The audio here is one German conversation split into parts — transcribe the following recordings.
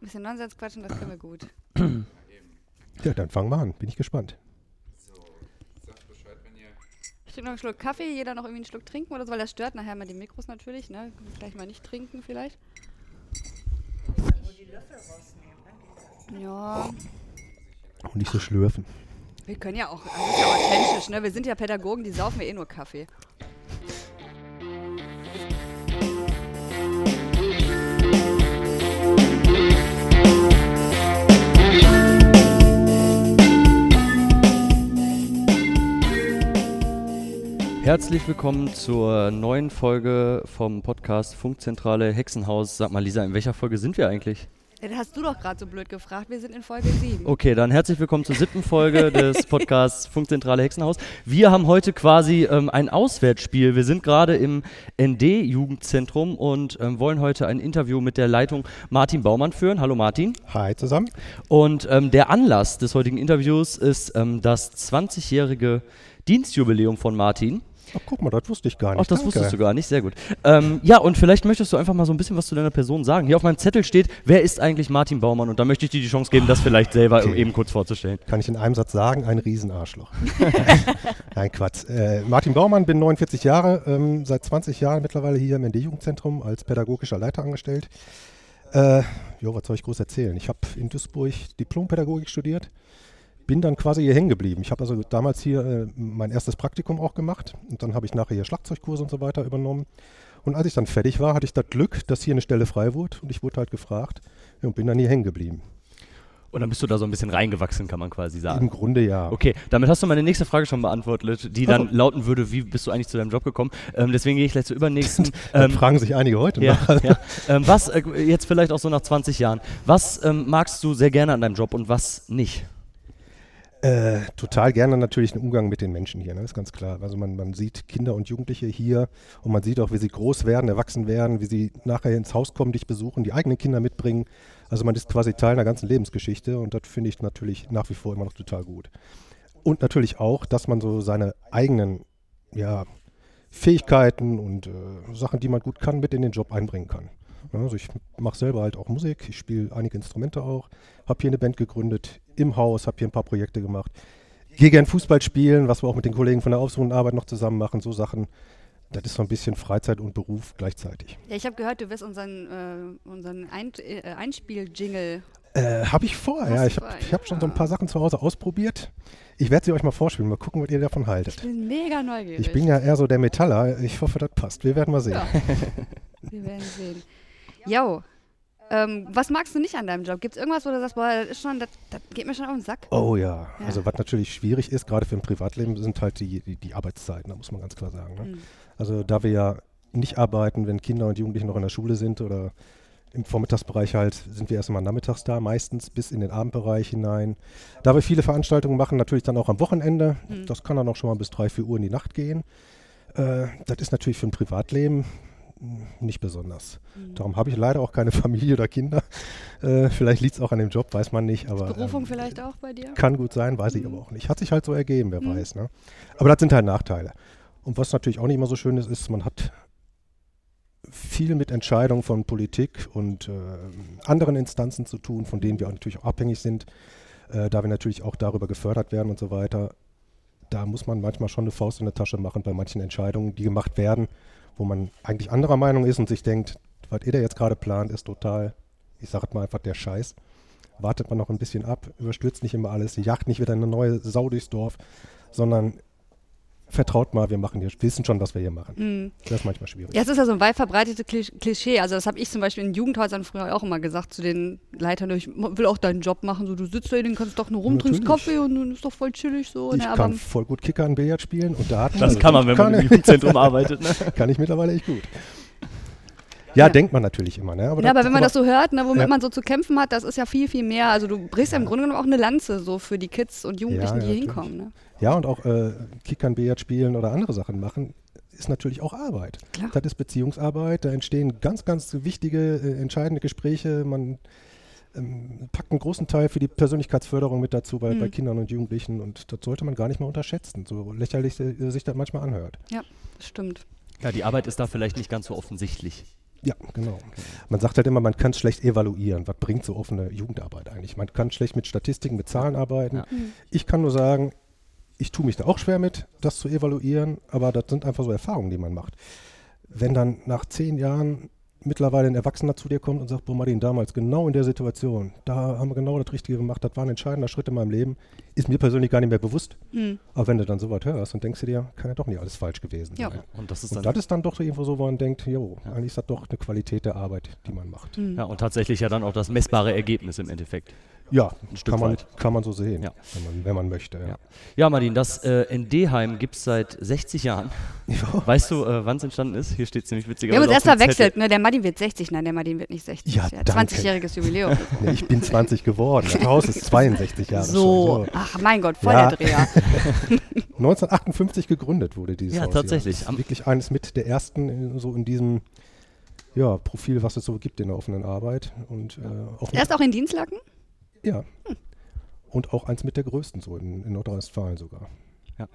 bisschen Nonsens quatschen, das können wir gut. Ja, dann fangen wir an. Bin ich gespannt. Ich trinke noch einen Schluck Kaffee, jeder noch irgendwie einen Schluck trinken oder so, weil das stört nachher mal die Mikros natürlich, ne? Gleich mal nicht trinken vielleicht. Ja, Und nicht so schlürfen. wir können ja auch, das ist ja authentisch, ne? Wir sind ja Pädagogen, die saufen ja eh nur Kaffee. Herzlich willkommen zur neuen Folge vom Podcast Funkzentrale Hexenhaus. Sag mal, Lisa, in welcher Folge sind wir eigentlich? Das hast du doch gerade so blöd gefragt, wir sind in Folge 7. Okay, dann herzlich willkommen zur siebten Folge des Podcasts Funkzentrale Hexenhaus. Wir haben heute quasi ähm, ein Auswärtsspiel. Wir sind gerade im ND-Jugendzentrum und ähm, wollen heute ein Interview mit der Leitung Martin Baumann führen. Hallo Martin. Hi zusammen. Und ähm, der Anlass des heutigen Interviews ist ähm, das 20-jährige Dienstjubiläum von Martin. Ach, guck mal, das wusste ich gar nicht. Ach, das Danke. wusstest du gar nicht, sehr gut. Ähm, ja, und vielleicht möchtest du einfach mal so ein bisschen was zu deiner Person sagen. Hier auf meinem Zettel steht, wer ist eigentlich Martin Baumann? Und da möchte ich dir die Chance geben, das vielleicht selber Okay. eben kurz vorzustellen. Kann ich in einem Satz sagen, ein Riesenarschloch. Nein, Quatsch. Äh, Martin Baumann, bin 49 Jahre, ähm, seit 20 Jahren mittlerweile hier im ND-Jugendzentrum als pädagogischer Leiter angestellt. Äh, jo, was soll ich groß erzählen? Ich habe in Duisburg Diplompädagogik studiert, bin dann quasi hier hängen geblieben. Ich habe also damals hier äh, mein erstes Praktikum auch gemacht und dann habe ich nachher hier Schlagzeugkurse und so weiter übernommen. Und als ich dann fertig war, hatte ich das Glück, dass hier eine Stelle frei wurde und ich wurde halt gefragt ja, und bin dann hier hängen geblieben. Und dann bist du da so ein bisschen reingewachsen, kann man quasi Im sagen. Grunde ja. Okay, damit hast du meine nächste Frage schon beantwortet, die dann lauten würde, wie bist du eigentlich zu deinem Job gekommen? Ähm, deswegen gehe ich gleich zur übernächsten. Ähm, fragen sich einige heute ja, nach. ja. Ähm, was, äh, jetzt vielleicht auch so nach 20 Jahren, was ähm, magst du sehr gerne an deinem Job und was nicht? Äh, total gerne natürlich den Umgang mit den Menschen hier, ne? ist ganz klar. Also man, man sieht Kinder und Jugendliche hier und man sieht auch, wie sie groß werden, erwachsen werden, wie sie nachher ins Haus kommen, dich besuchen, die eigenen Kinder mitbringen. Also man ist quasi Teil einer ganzen Lebensgeschichte und das finde ich natürlich nach wie vor immer noch total gut. Und natürlich auch, dass man so seine eigenen ja, Fähigkeiten und äh, Sachen, die man gut kann, mit in den Job einbringen kann. Also ich mache selber halt auch Musik, ich spiele einige Instrumente auch, habe hier eine Band gegründet im Haus, habe hier ein paar Projekte gemacht. Gehe gern Fußball spielen, was wir auch mit den Kollegen von der aufsuchenden Arbeit noch zusammen machen, so Sachen. Das ist so ein bisschen Freizeit und Beruf gleichzeitig. Ja, ich habe gehört, du wirst unseren, äh, unseren Ein äh, Einspiel-Jingle. Äh, habe ich vor, ja. Ich habe ich hab schon so ein ja. paar Sachen zu Hause ausprobiert. Ich werde sie euch mal vorspielen, mal gucken, was ihr davon Ich haltet. bin mega neugierig. Ich bin ja eher so der Metaller. Ich hoffe, das passt. Wir werden mal sehen. Ja. Wir werden sehen. Jo, ähm, was magst du nicht an deinem Job? Gibt es irgendwas, wo du sagst, boah, das ist schon, das, das geht mir schon auf den Sack? Oh ja. Ja. Also was natürlich schwierig ist, gerade für ein Privatleben, sind halt die, die, die Arbeitszeiten, da muss man ganz klar sagen. Ne? Hm. Also da wir ja nicht arbeiten, wenn Kinder und Jugendliche noch in der Schule sind oder im Vormittagsbereich halt, sind wir erst einmal nachmittags da, meistens bis in den Abendbereich hinein. Da wir viele Veranstaltungen machen, natürlich dann auch am Wochenende. Hm. Das kann dann auch schon mal bis drei, vier Uhr in die Nacht gehen. Äh, das ist natürlich für ein Privatleben nicht besonders. Hm. Darum habe ich leider auch keine Familie oder Kinder. Äh, vielleicht liegt es auch an dem Job, weiß man nicht. Aber, Berufung ähm, vielleicht auch bei dir? kann gut sein, weiß ich Mhm. aber auch nicht. Hat sich halt so ergeben, wer Mhm. weiß. Ne? Aber das sind halt Nachteile. Und was natürlich auch nicht immer so schön ist, ist, man hat viel mit Entscheidungen von Politik und äh, anderen Instanzen zu tun, von denen wir auch natürlich auch abhängig sind, äh, da wir natürlich auch darüber gefördert werden und so weiter. Da muss man manchmal schon eine Faust in der Tasche machen bei manchen Entscheidungen, die gemacht werden, wo man eigentlich anderer Meinung ist und sich denkt, was ihr da jetzt gerade plant, ist total, ich sage mal einfach der Scheiß. Wartet man noch ein bisschen ab, überstürzt nicht immer alles, jagt nicht wieder eine neue Sau durchs Dorf, sondern vertraut mal, wir machen hier, wissen schon, was wir hier machen. Hm. Das ist manchmal schwierig. Ja, es ist ja so ein weit verbreitetes Klisch- Klischee. Also das habe ich zum Beispiel in Jugendhäusern früher auch immer gesagt zu den Leitern, ich will auch deinen Job machen. So, du sitzt da, den kannst doch nur rum, trinkst. Kaffee und dann ist doch voll chillig so. Ich ne? kann Aber voll gut Kickern, Billard spielen und Daten. Das kann man, wenn man im Jugendzentrum arbeitet. Ne? kann ich mittlerweile echt gut. Ja, Ja. denkt man natürlich immer. Ne? Aber, ja, aber wenn man das so hört, ne, womit Ja. man so zu kämpfen hat, das ist ja viel, viel mehr. Also du brichst ja im Grunde genommen auch eine Lanze so für die Kids und Jugendlichen, Ja, die hier ja, hinkommen. Ne? Ja, und auch äh, Kickern, Billard spielen oder andere Sachen machen, ist natürlich auch Arbeit. Klar. Das ist Beziehungsarbeit, da entstehen ganz, ganz wichtige, äh, entscheidende Gespräche. Man ähm, packt einen großen Teil für die Persönlichkeitsförderung mit dazu bei, bei Mhm. Kindern und Jugendlichen und das sollte man gar nicht mal unterschätzen, so lächerlich äh, sich das manchmal anhört. Stimmt. Ja, die Arbeit ist da vielleicht nicht ganz so offensichtlich. Ja, genau. Man sagt halt immer, man kann es schlecht evaluieren. Was bringt so offene Jugendarbeit eigentlich? Man kann schlecht mit Statistiken, mit Zahlen arbeiten. Ja. Ich kann nur sagen, ich tue mich da auch schwer mit, das zu evaluieren, aber das sind einfach so Erfahrungen, die man macht. Wenn dann nach zehn Jahren mittlerweile ein Erwachsener zu dir kommt und sagt, boah Martin, damals genau in der Situation, da haben wir genau das Richtige gemacht, das war ein entscheidender Schritt in meinem Leben, ist mir persönlich gar nicht mehr bewusst. Hm. Aber wenn du dann sowas hörst, dann denkst du dir, kann ja doch nicht alles falsch gewesen Ja. sein. Und das ist Und dann das ist dann doch irgendwo so, wo man denkt, jo, Ja. eigentlich ist das doch eine Qualität der Arbeit, die man macht. Hm. ja, und tatsächlich ja dann auch das messbare Ergebnis im Endeffekt. Ja, Ein Stück kann man, weit. kann man so sehen, Ja. wenn, man, wenn man möchte. Ja. Ja. Ja, Martin, das äh, ND-Heim gibt es seit 60 Jahren. Ja. Weißt du, äh, wann es entstanden ist? Hier steht es nämlich Wir witzigerweise. haben uns erst verwechselt, ne? Der Martin wird 60, nein, der Martin wird nicht 60. Ja, danke. 20-jähriges Jubiläum. Nee, ich bin 20 geworden. Das Haus ist 62 Jahre so, schon. ach mein Gott, voll Ja. der Dreher. 1958 gegründet wurde dieses Ja, Haus. tatsächlich. Hier. Das Am- ist wirklich eines mit der ersten in, so in diesem ja, Profil, was es so gibt in der offenen Arbeit. Und, äh, auch Erst auch in Dienstlaken? Ja. Und auch eins mit der größten so in, in Nordrhein-Westfalen sogar.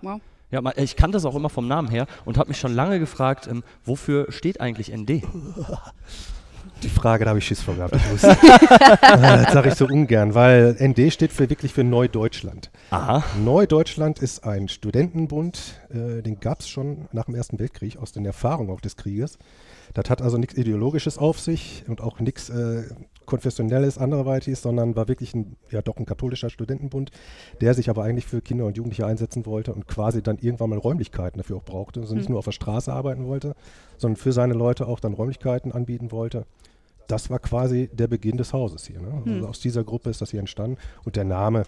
Wow. Ja, ich kannte das auch immer vom Namen her und habe mich schon lange gefragt, ähm, wofür steht eigentlich ND? Die Frage, da habe ich Schiss vor gehabt. Ich wusste. Äh, das sage ich so ungern, weil ND steht für wirklich für Neudeutschland. Aha. Neudeutschland ist ein Studentenbund, äh, den gab es schon nach dem Ersten Weltkrieg, aus den Erfahrungen auch des Krieges. Das hat also nichts Ideologisches auf sich und auch nichts äh, Konfessionelles, anderweitiges, sondern war wirklich ein, ja doch ein katholischer Studentenbund, der sich aber eigentlich für Kinder und Jugendliche einsetzen wollte und quasi dann irgendwann mal Räumlichkeiten dafür auch brauchte. Also nicht Mhm. nur auf der Straße arbeiten wollte, sondern für seine Leute auch dann Räumlichkeiten anbieten wollte. Das war quasi der Beginn des Hauses hier. Ne? Also Mhm. aus dieser Gruppe ist das hier entstanden und der Name,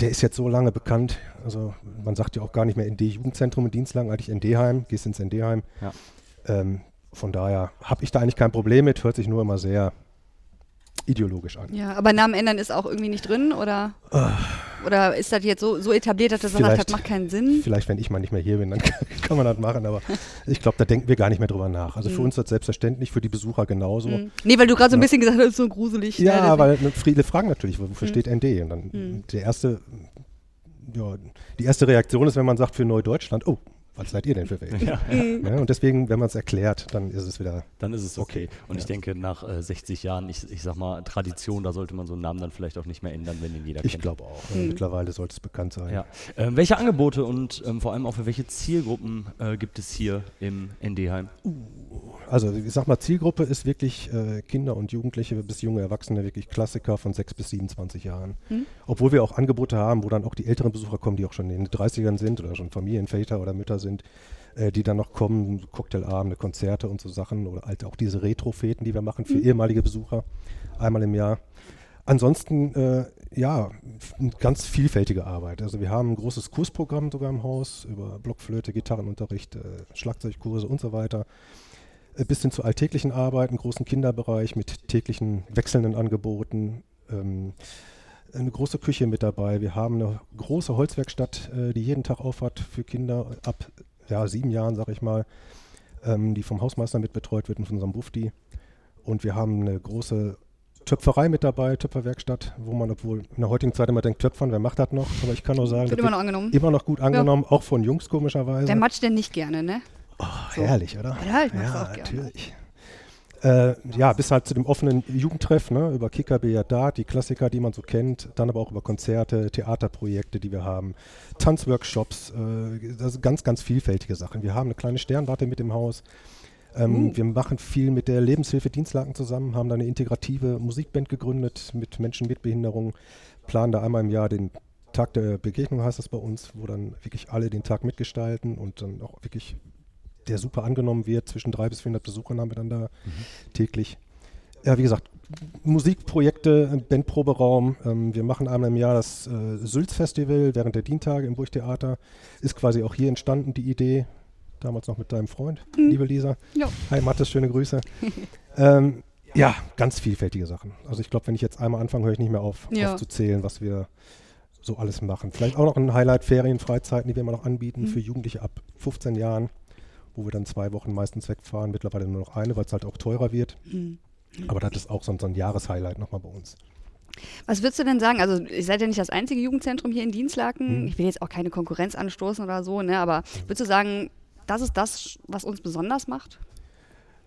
der ist jetzt so lange bekannt. Also man sagt ja auch gar nicht mehr ND-Jugendzentrum in Dienstlagen, eigentlich ND-Heim, gehst ins ND-Heim. Ja. Ähm, von daher habe ich da eigentlich kein Problem mit, hört sich nur immer sehr ideologisch an. Ja, aber Namen ändern ist auch irgendwie nicht drin, oder? Oder ist das jetzt so, so etabliert, dass das sagt, das macht keinen Sinn? Vielleicht, wenn ich mal nicht mehr hier bin, dann kann man das machen, aber ich glaube, da denken wir gar nicht mehr drüber nach. Also für Mhm. uns ist das selbstverständlich, für die Besucher genauso. Hm. Nee, weil du gerade so ein Ja. bisschen gesagt hast, das ist so gruselig. ne, Ja, deswegen- weil ne, viele fragen natürlich, wofür Mhm. steht ND? Und dann Mhm. der erste, ja, die erste Reaktion ist, wenn man sagt für Neudeutschland, oh, was seid ihr denn für welche? Ja, Mhm. Ne? Und deswegen, wenn man es erklärt, dann ist es wieder dann ist es okay. Und ich Ja. denke, nach äh, 60 Jahren, ich, ich sag mal, Tradition, da sollte man so einen Namen dann vielleicht auch nicht mehr ändern, wenn ihn jeder Ich kennt. glaube auch. Mhm. Mittlerweile sollte es bekannt sein. Ja. Ähm, welche Angebote und ähm, vor allem auch für welche Zielgruppen äh, gibt es hier im ND-Heim? Also ich sag mal, Zielgruppe ist wirklich äh, Kinder und Jugendliche bis junge Erwachsene, wirklich Klassiker von 6 bis 27 Jahren. Mhm. Obwohl wir auch Angebote haben, wo dann auch die älteren Besucher kommen, die auch schon in den 30ern sind oder schon Familienväter oder Mütter sind, äh, die dann noch kommen, Cocktailabende, Konzerte und so Sachen oder halt auch diese Retrofeten, die wir machen für ehemalige Besucher einmal im Jahr. Ansonsten, äh, ja, ganz vielfältige Arbeit. Also wir haben ein großes Kursprogramm sogar im Haus über Blockflöte, Gitarrenunterricht, äh, Schlagzeugkurse und so weiter. Äh, bis hin zur alltäglichen Arbeit, einen großen Kinderbereich mit täglichen wechselnden Angeboten. Ähm, eine große Küche mit dabei. Wir haben eine große Holzwerkstatt, äh, die jeden Tag aufhat für Kinder ab ja, sieben Jahren, sag ich mal, ähm, die vom Hausmeister mit betreut wird und von unserem Bufti. Und wir haben eine große Töpferei mit dabei, Töpferwerkstatt, wo man, obwohl in der heutigen Zeit immer denkt, Töpfern, wer macht das noch? Aber ich kann nur sagen, Wird immer noch angenommen. immer noch gut angenommen, auch von Jungs komischerweise. Der matscht denn nicht gerne, ne? Oh, So. herrlich, oder? Ja, ich mag's ja, auch gerne. natürlich. Äh, ja, bis halt zu dem offenen Jugendtreff, ne, über Kicker, Billard, Dart, die Klassiker, die man so kennt, dann aber auch über Konzerte, Theaterprojekte, die wir haben, Tanzworkshops, äh, das ganz, ganz vielfältige Sachen. Wir haben eine kleine Sternwarte mit im Haus. Ähm, Uh. Wir machen viel mit der Lebenshilfe Dienstlaken zusammen, haben da eine integrative Musikband gegründet mit Menschen mit Behinderung, planen da einmal im Jahr den Tag der Begegnung, heißt das bei uns, wo dann wirklich alle den Tag mitgestalten und dann auch wirklich der super angenommen wird. Zwischen 300 bis 400 Besuchern haben wir dann da täglich. Ja, wie gesagt, Musikprojekte, Bandproberaum. Ähm, wir machen einmal im Jahr das äh, Sülz-Festival während der Dientage im Burgtheater. Ist quasi auch hier entstanden, die Idee. Damals noch mit deinem Freund, Mhm. liebe Lisa. Ja. Hi Mathis, schöne Grüße. ähm, ja, ganz vielfältige Sachen. Also ich glaube, wenn ich jetzt einmal anfange, höre ich nicht mehr auf, Ja. aufzuzählen, was wir so alles machen. Vielleicht auch noch ein Highlight, Ferien, Freizeiten, die wir immer noch anbieten Mhm. für Jugendliche ab 15 Jahren, wo wir dann zwei Wochen meistens wegfahren, mittlerweile nur noch eine, weil es halt auch teurer wird. Hm. Aber das ist auch so ein, so ein Jahreshighlight nochmal bei uns. Was würdest du denn sagen? Also, ihr seid ja nicht das einzige Jugendzentrum hier in Dienstlaken. Mhm. Ich will jetzt auch keine Konkurrenz anstoßen oder so, ne? Aber würdest du sagen, das ist das, was uns besonders macht?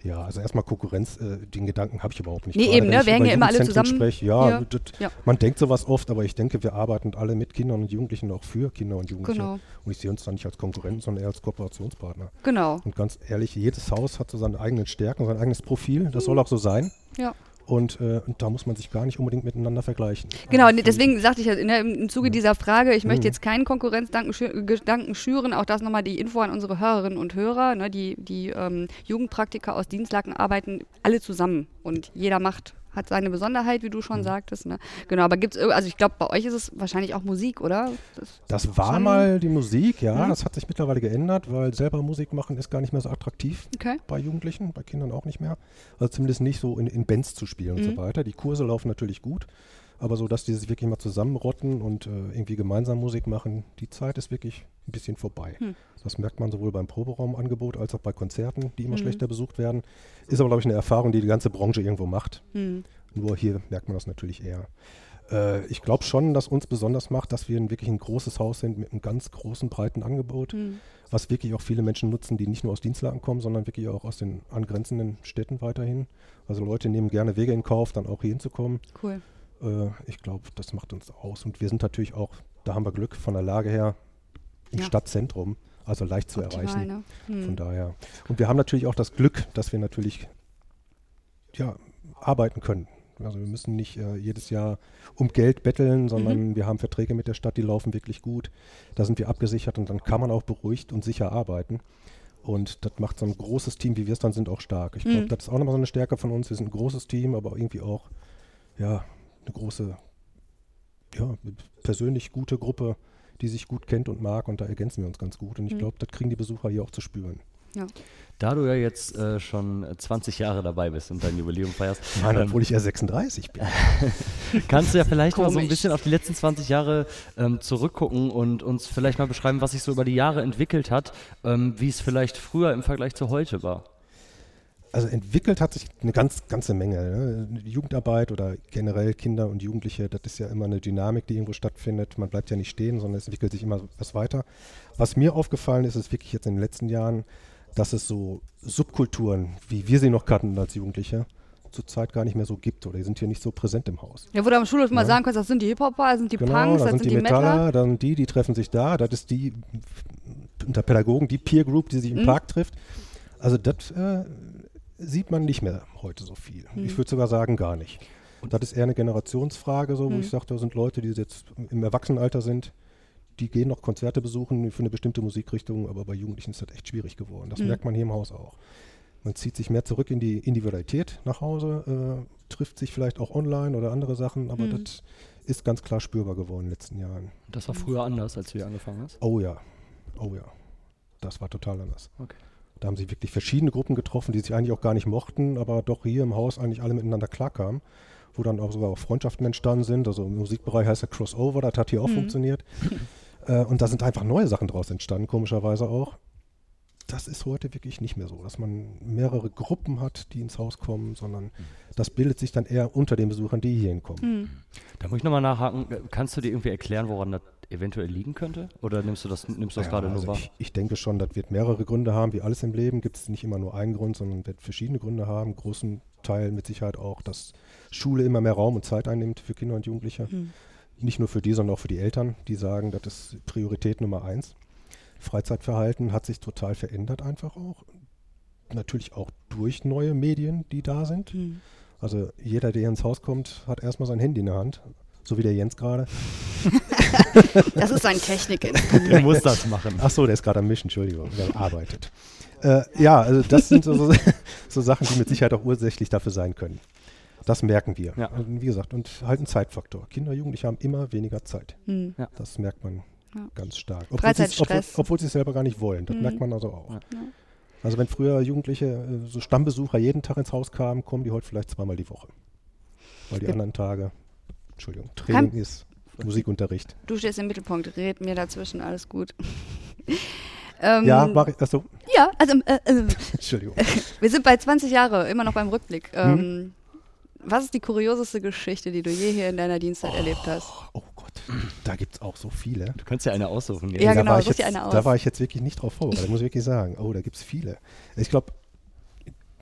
Ja, also erstmal Konkurrenz, äh, den Gedanken habe ich überhaupt nicht. Nee, Gerade eben, ne? Wir hängen ja immer alle zusammen Spreche, ja, hier. das, Ja. man denkt sowas oft, aber ich denke, wir arbeiten alle mit Kindern und Jugendlichen auch für Kinder und Jugendliche. Genau. Und ich sehe uns da nicht als Konkurrenten, sondern eher als Kooperationspartner. Genau. Und ganz ehrlich, jedes Haus hat so seine eigenen Stärken, sein eigenes Profil. Das soll auch so sein. Ja. Und, äh, und da muss man sich gar nicht unbedingt miteinander vergleichen. Genau, Also, deswegen sagte ich ja in der, im Zuge dieser Frage, ich möchte Mhm. jetzt keinen Konkurrenzgedanken schü Gedanken schüren, auch das nochmal die Info an unsere Hörerinnen und Hörer. Ne, die die ähm, Jugendpraktiker aus Dienstlaken arbeiten alle zusammen und jeder macht, hat seine Besonderheit, wie du Mhm. schon sagtest. Ne? Genau, aber gibt es, also ich glaube, bei euch ist es wahrscheinlich auch Musik, oder? Das, Das war mal die Musik, ja. Mhm. Das hat sich mittlerweile geändert, weil selber Musik machen ist gar nicht mehr so attraktiv okay. bei Jugendlichen, bei Kindern auch nicht mehr. Also zumindest nicht so in, in Bands zu spielen und Mhm. so weiter. Die Kurse laufen natürlich gut, aber so, dass die sich wirklich mal zusammenrotten und äh, irgendwie gemeinsam Musik machen, die Zeit ist wirklich ein bisschen vorbei. Hm. Das merkt man sowohl beim Proberaumangebot als auch bei Konzerten, die immer Mhm. schlechter besucht werden. Ist aber, glaube ich, eine Erfahrung, die die ganze Branche irgendwo macht. Hm. Nur hier merkt man das natürlich eher. Äh, ich glaube schon, dass uns besonders macht, dass wir ein, wirklich ein großes Haus sind mit einem ganz großen, breiten Angebot, Hm. was wirklich auch viele Menschen nutzen, die nicht nur aus Dienstlagen kommen, sondern wirklich auch aus den angrenzenden Städten weiterhin. Also Leute nehmen gerne Wege in Kauf, dann auch hier hinzukommen. Cool. Äh, ich glaube, das macht uns aus. Und wir sind natürlich auch, da haben wir Glück von der Lage her im Ja. Stadtzentrum, also leicht zu Optimal, erreichen. ne? Hm. Von daher. Und wir haben natürlich auch das Glück, dass wir natürlich ja, arbeiten können. Also wir müssen nicht äh, jedes Jahr um Geld betteln, sondern wir haben Verträge mit der Stadt, die laufen wirklich gut. Da sind wir abgesichert und dann kann man auch beruhigt und sicher arbeiten. Und das macht so ein großes Team, wie wir es dann sind, auch stark. Ich glaube, Mhm. das ist auch nochmal so eine Stärke von uns. Wir sind ein großes Team, aber irgendwie auch ja, eine große, ja, persönlich gute Gruppe, die sich gut kennt und mag und da ergänzen wir uns ganz gut. Und ich Mhm. glaube, das kriegen die Besucher hier auch zu spüren. Da du ja jetzt äh, schon 20 Jahre dabei bist und dein Jubiläum feierst, Nein, ähm, obwohl ich erst 36 bin. kannst du ja vielleicht mal so ein bisschen auf die letzten 20 Jahre ähm, zurückgucken und uns vielleicht mal beschreiben, was sich so über die Jahre entwickelt hat, ähm, wie es vielleicht früher im Vergleich zu heute war. Also entwickelt hat sich eine ganz, ganze Menge. Ne? Jugendarbeit oder generell Kinder und Jugendliche, das ist ja immer eine Dynamik, die irgendwo stattfindet. Man bleibt ja nicht stehen, sondern es entwickelt sich immer was weiter. Was mir aufgefallen ist, ist wirklich jetzt in den letzten Jahren, dass es so Subkulturen, wie wir sie noch kannten als Jugendliche, zurzeit gar nicht mehr so gibt oder die sind hier nicht so präsent im Haus. Ja, wo du am Schulhof mal Ja. sagen kannst, das sind die Hip-Hopper, das sind die Genau, Punks, da das sind die die Metaller. Metaller, dann die, die treffen sich da, das ist die unter Pädagogen, die Peer Group, die sich im Mhm. Park trifft. Also das äh, sieht man nicht mehr heute so viel. Mhm. Ich würde sogar sagen, gar nicht. Und das ist eher eine Generationsfrage, so, wo Mhm. ich sage, da sind Leute, die jetzt im Erwachsenenalter sind, die gehen noch Konzerte besuchen für eine bestimmte Musikrichtung, aber bei Jugendlichen ist das echt schwierig geworden. Das Mhm. merkt man hier im Haus auch. Man zieht sich mehr zurück in die Individualität nach Hause, äh, trifft sich vielleicht auch online oder andere Sachen, aber Mhm. das ist ganz klar spürbar geworden in den letzten Jahren. Das war früher anders, als du hier angefangen hast. Oh ja, oh ja. Das war total anders. Okay. Da haben sich wirklich verschiedene Gruppen getroffen, die sich eigentlich auch gar nicht mochten, aber doch hier im Haus eigentlich alle miteinander klarkamen, wo dann auch sogar auch Freundschaften entstanden sind. Also im Musikbereich heißt das Crossover, das hat hier auch Mhm. funktioniert. Äh, und da sind einfach neue Sachen draus entstanden, komischerweise auch. Das ist heute wirklich nicht mehr so, dass man mehrere Gruppen hat, die ins Haus kommen, sondern das bildet sich dann eher unter den Besuchern, die hier hinkommen. Hm. Da muss ich nochmal nachhaken. Äh, Kannst du dir irgendwie erklären, woran das eventuell liegen könnte? Oder nimmst du das, nimmst du das Ja, gerade also nur wahr? ich, ich denke schon, das wird mehrere Gründe haben, wie alles im Leben. Gibt es nicht immer nur einen Grund, sondern wird verschiedene Gründe haben. Großen Teil mit Sicherheit auch, dass Schule immer mehr Raum und Zeit einnimmt für Kinder und Jugendliche. Hm. Nicht nur für die, sondern auch für die Eltern, die sagen, das ist Priorität Nummer eins. Freizeitverhalten hat sich total verändert einfach auch. Natürlich auch durch neue Medien, die da sind. Hm. Also jeder, der hier ins Haus kommt, hat erstmal sein Handy in der Hand. So wie der Jens gerade. Das ist ein Technik. Du musst das machen. Ach so, der ist gerade am Mischen, Entschuldigung, der arbeitet. Äh, ja, also das sind so, so, so Sachen, die mit Sicherheit auch ursächlich dafür sein können. Das merken wir. Ja. Und wie gesagt, und halt ein Zeitfaktor. Kinder, Jugendliche haben immer weniger Zeit. Hm. Das merkt man Ja. ganz stark. Obwohl sie es- obwohl, obwohl sie es selber gar nicht wollen. Das Mhm. merkt man also auch. Ja. Ja. Also wenn früher Jugendliche, äh, so Stammbesucher jeden Tag ins Haus kamen, kommen die heute vielleicht zweimal die Woche. Weil die Ja. anderen Tage, Entschuldigung, Training ist Musikunterricht. Du stehst im Mittelpunkt, red mir dazwischen, alles gut. ähm, Ja, mach ich, achso, Ja, also äh, äh, Entschuldigung. wir sind bei 20 Jahre, immer noch beim Rückblick. Mhm. Ähm, Was ist die kurioseste Geschichte, die du je hier in deiner Dienstzeit erlebt hast? Oh Gott, da gibt es auch so viele. Du kannst ja eine aussuchen. Ja, da genau, war jetzt, dir eine aus. Da war ich jetzt wirklich nicht drauf vorbereitet, muss ich wirklich sagen. Oh, da gibt es viele. Ich glaube,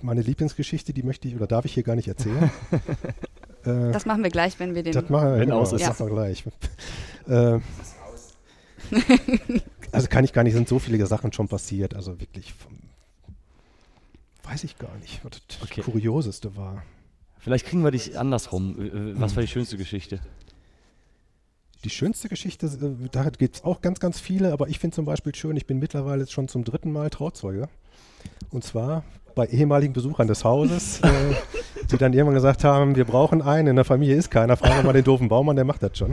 meine Lieblingsgeschichte, die möchte ich oder darf ich hier gar nicht erzählen. Äh, das machen wir gleich, wenn wir den. Das machen wir, genau, aus ist. Das machen wir gleich. äh, also kann ich gar nicht, sind so viele Sachen schon passiert. Also wirklich, vom, weiß ich gar nicht, was das okay. Kurioseste war. Vielleicht kriegen wir dich andersrum. Was war die schönste Geschichte? Die schönste Geschichte, äh, da gibt es auch ganz, ganz viele, aber ich finde zum Beispiel schön, ich bin mittlerweile schon zum dritten Mal Trauzeuge. Und zwar bei ehemaligen Besuchern des Hauses, äh, die dann irgendwann gesagt haben, wir brauchen einen, in der Familie ist keiner, fragen wir mal den doofen Baumann, der macht das schon.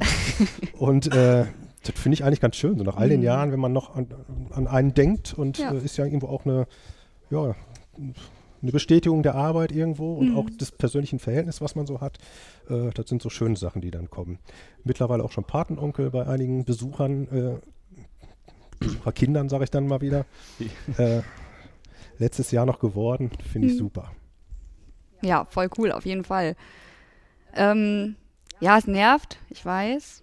Und äh, das finde ich eigentlich ganz schön, so nach all den mhm. Jahren, wenn man noch an, an einen denkt und ja. Äh, ist ja irgendwo auch eine, ja, eine Bestätigung der Arbeit irgendwo und mhm. auch des persönlichen Verhältnisses, was man so hat. Äh, das sind so schöne Sachen, die dann kommen. Mittlerweile auch schon Patenonkel bei einigen Besuchern, äh, Kindern, sage ich dann mal wieder. äh, letztes Jahr noch geworden, finde ich mhm. super. Ja, voll cool, auf jeden Fall. Ähm, ja, es nervt, ich weiß.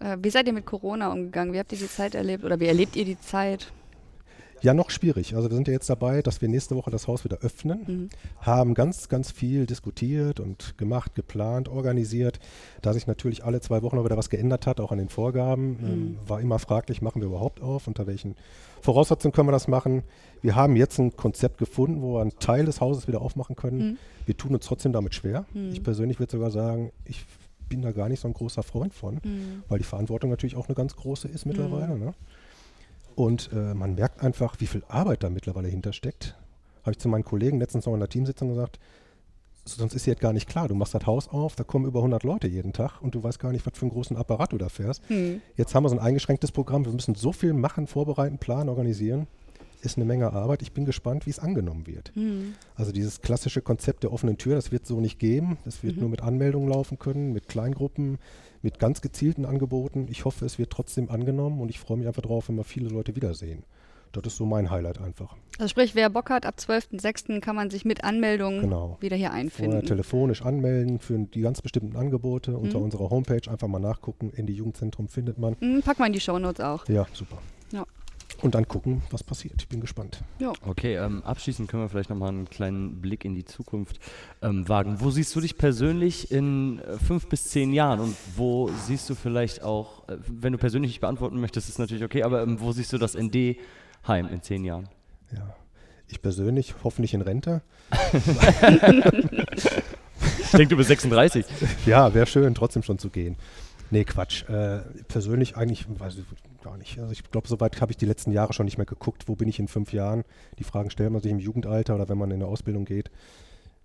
Äh, wie seid ihr mit Corona umgegangen? Wie habt ihr die Zeit erlebt oder wie erlebt ihr die Zeit? Ja, noch schwierig. Also wir sind ja jetzt dabei, dass wir nächste Woche das Haus wieder öffnen, mhm. haben ganz, ganz viel diskutiert und gemacht, geplant, organisiert. Da sich natürlich alle zwei Wochen wieder was geändert hat, auch an den Vorgaben, mhm. ähm, war immer fraglich, machen wir überhaupt auf, unter welchen Voraussetzungen können wir das machen. Wir haben jetzt ein Konzept gefunden, wo wir einen Teil des Hauses wieder aufmachen können. Mhm. Wir tun uns trotzdem damit schwer. Mhm. Ich persönlich würde sogar sagen, ich bin da gar nicht so ein großer Freund von, mhm. weil die Verantwortung natürlich auch eine ganz große ist mittlerweile. Mhm. Ne? Und äh, man merkt einfach, wie viel Arbeit da mittlerweile hintersteckt. Habe ich zu meinen Kollegen letztens noch in der Teamsitzung gesagt, sonst ist jetzt gar nicht klar. Du machst das Haus auf, da kommen über 100 Leute jeden Tag und du weißt gar nicht, was für einen großen Apparat du da fährst. Hm. Jetzt haben wir so ein eingeschränktes Programm. Wir müssen so viel machen, vorbereiten, planen, organisieren ist eine Menge Arbeit. Ich bin gespannt, wie es angenommen wird. Mhm. Also dieses klassische Konzept der offenen Tür, das wird so nicht geben. Das wird mhm. nur mit Anmeldungen laufen können, mit Kleingruppen, mit ganz gezielten Angeboten. Ich hoffe, es wird trotzdem angenommen und ich freue mich einfach drauf, wenn wir viele Leute wiedersehen. Das ist so mein Highlight einfach. Also sprich, wer Bock hat, ab 12.06. kann man sich mit Anmeldung genau. wieder hier einfinden. Vorher telefonisch anmelden für die ganz bestimmten Angebote. Mhm. Unter unserer Homepage einfach mal nachgucken. In die Jugendzentrum findet man. Mhm, pack mal in die Shownotes auch. Ja, super. Ja und dann gucken, was passiert. Ich bin gespannt. Ja. Okay, ähm, abschließend können wir vielleicht nochmal einen kleinen Blick in die Zukunft ähm, wagen. Wo siehst du dich persönlich in äh, fünf bis zehn Jahren und wo siehst du vielleicht auch, äh, wenn du persönlich nicht beantworten möchtest, ist natürlich okay, aber ähm, wo siehst du das ND-Heim in zehn Jahren? Ja, ich persönlich hoffentlich in Rente. ich denke, du bist 36. Ja, wäre schön, trotzdem schon zu gehen. Nee, Quatsch. Äh, persönlich eigentlich, weiß ich gar nicht. Also ich glaube, soweit habe ich die letzten Jahre schon nicht mehr geguckt, wo bin ich in fünf Jahren. Die Fragen stellt man sich im Jugendalter oder wenn man in der Ausbildung geht.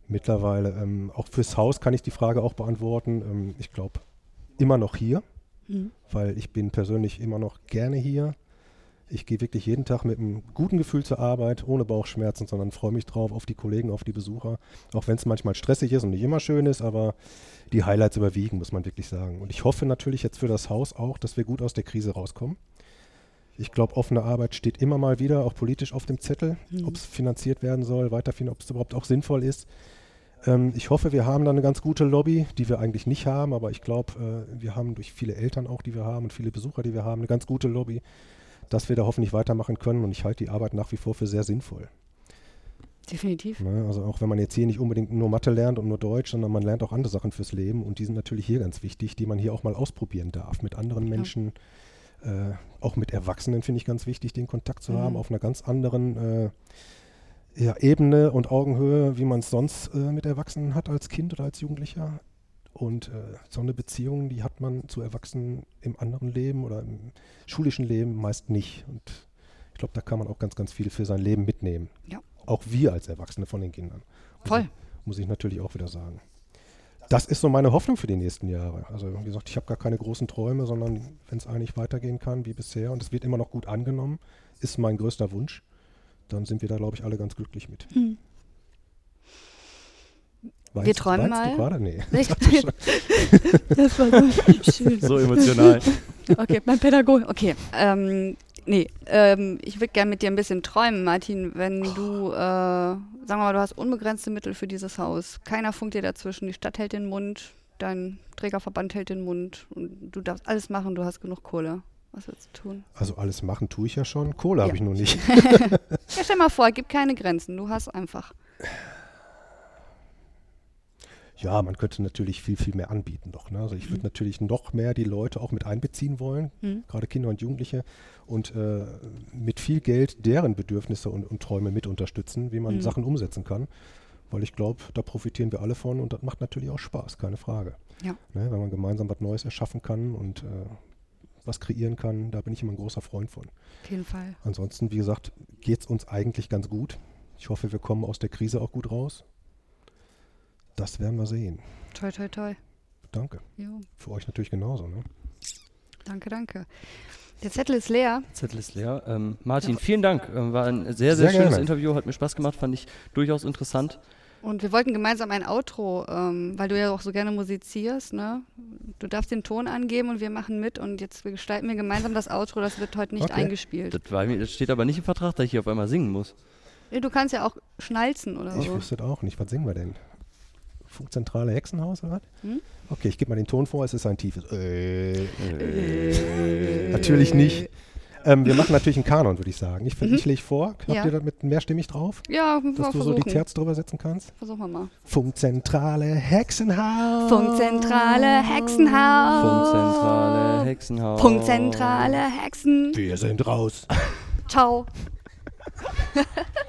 Mittlerweile, ähm, auch fürs Haus kann ich die Frage auch beantworten. Ähm, ich glaube, immer noch hier, mhm. weil ich bin persönlich immer noch gerne hier. Ich gehe wirklich jeden Tag mit einem guten Gefühl zur Arbeit, ohne Bauchschmerzen, sondern freue mich drauf auf die Kollegen, auf die Besucher. Auch wenn es manchmal stressig ist und nicht immer schön ist, aber die Highlights überwiegen, muss man wirklich sagen. Und ich hoffe natürlich jetzt für das Haus auch, dass wir gut aus der Krise rauskommen. Ich glaube, offene Arbeit steht immer mal wieder, auch politisch auf dem Zettel, mhm. ob es finanziert werden soll, weiterhin, ob es überhaupt auch sinnvoll ist. Ähm, ich hoffe, wir haben da eine ganz gute Lobby, die wir eigentlich nicht haben, aber ich glaube, äh, wir haben durch viele Eltern auch, die wir haben und viele Besucher, die wir haben, eine ganz gute Lobby, dass wir da hoffentlich weitermachen können und ich halte die Arbeit nach wie vor für sehr sinnvoll. Definitiv. Ne, also auch wenn man jetzt hier nicht unbedingt nur Mathe lernt und nur Deutsch, sondern man lernt auch andere Sachen fürs Leben und die sind natürlich hier ganz wichtig, die man hier auch mal ausprobieren darf mit anderen Menschen. Ja. Äh, auch mit Erwachsenen finde ich ganz wichtig, den Kontakt zu mhm. haben auf einer ganz anderen äh, ja, Ebene und Augenhöhe, wie man es sonst äh, mit Erwachsenen hat als Kind oder als Jugendlicher. Und äh, so eine Beziehung, die hat man zu Erwachsenen im anderen Leben oder im schulischen Leben meist nicht. Und ich glaube, da kann man auch ganz, ganz viel für sein Leben mitnehmen. Ja. Auch wir als Erwachsene von den Kindern. Voll. Muss ich natürlich auch wieder sagen. Das ist so meine Hoffnung für die nächsten Jahre. Also wie gesagt, ich habe gar keine großen Träume, sondern wenn es eigentlich weitergehen kann wie bisher und es wird immer noch gut angenommen, ist mein größter Wunsch, dann sind wir da, glaube ich, alle ganz glücklich mit. Hm. Weinst, wir träumen mal. Du gerade? Nee. das war so schön. So emotional. Okay, mein Pädagoge. Okay. Ähm, Nee, ähm, ich würde gerne mit dir ein bisschen träumen, Martin. Wenn du, äh, sagen wir mal, du hast unbegrenzte Mittel für dieses Haus. Keiner funkt dir dazwischen. Die Stadt hält den Mund, dein Trägerverband hält den Mund und du darfst alles machen, du hast genug Kohle. Was willst du tun? Also alles machen tue ich ja schon. Kohle ja. habe ich nur nicht. ja, stell mal vor, es gibt keine Grenzen. Du hast einfach. Ja, man könnte natürlich viel, viel mehr anbieten noch. Ne? Also ich würde Mhm. natürlich noch mehr die Leute auch mit einbeziehen wollen, Mhm. gerade Kinder und Jugendliche, und äh, mit viel Geld deren Bedürfnisse und, und Träume mit unterstützen, wie man Mhm. Sachen umsetzen kann. Weil ich glaube, da profitieren wir alle von und das macht natürlich auch Spaß, keine Frage. Ja. Ne? Wenn man gemeinsam was Neues erschaffen kann und äh, was kreieren kann, da bin ich immer ein großer Freund von. Auf jeden Fall. Ansonsten, wie gesagt, geht es uns eigentlich ganz gut. Ich hoffe, wir kommen aus der Krise auch gut raus. Das werden wir sehen. Toi, toi, toi. Danke. Jo. Für euch natürlich genauso. Ne? Danke, danke. Der Zettel ist leer. Zettel ist leer. Ähm, Martin, vielen Dank. Ähm, war ein sehr, sehr, Sehr schönes gerne. Interview, hat mir Spaß gemacht, fand ich durchaus interessant. Und wir wollten gemeinsam ein Outro, ähm, weil du ja auch so gerne musizierst, ne? Du darfst den Ton angeben und wir machen mit und jetzt wir gestalten wir gemeinsam das Outro, das wird heute nicht Okay. eingespielt. Das, war, das steht aber nicht im Vertrag, dass ich hier auf einmal singen muss. Du kannst ja auch schnalzen oder Ich so. wüsste das auch nicht. Was singen wir denn? Funkzentrale Hexenhaus oder was? Hm? Okay, ich gebe mal den Ton vor. Es ist ein tiefes. Äh, Natürlich nicht. Ähm, wir machen natürlich einen Kanon, würde ich sagen. Ich, Mhm. ich lege vor. Habt Ja. ihr das mit mehrstimmig drauf? Ja, Dass mal du so die versuchen. Terz drüber setzen kannst? Versuchen wir mal. Funkzentrale Hexenhaus. Funkzentrale Hexenhaus. Funkzentrale Hexenhaus. Funkzentrale Hexen. Wir sind raus. Ciao.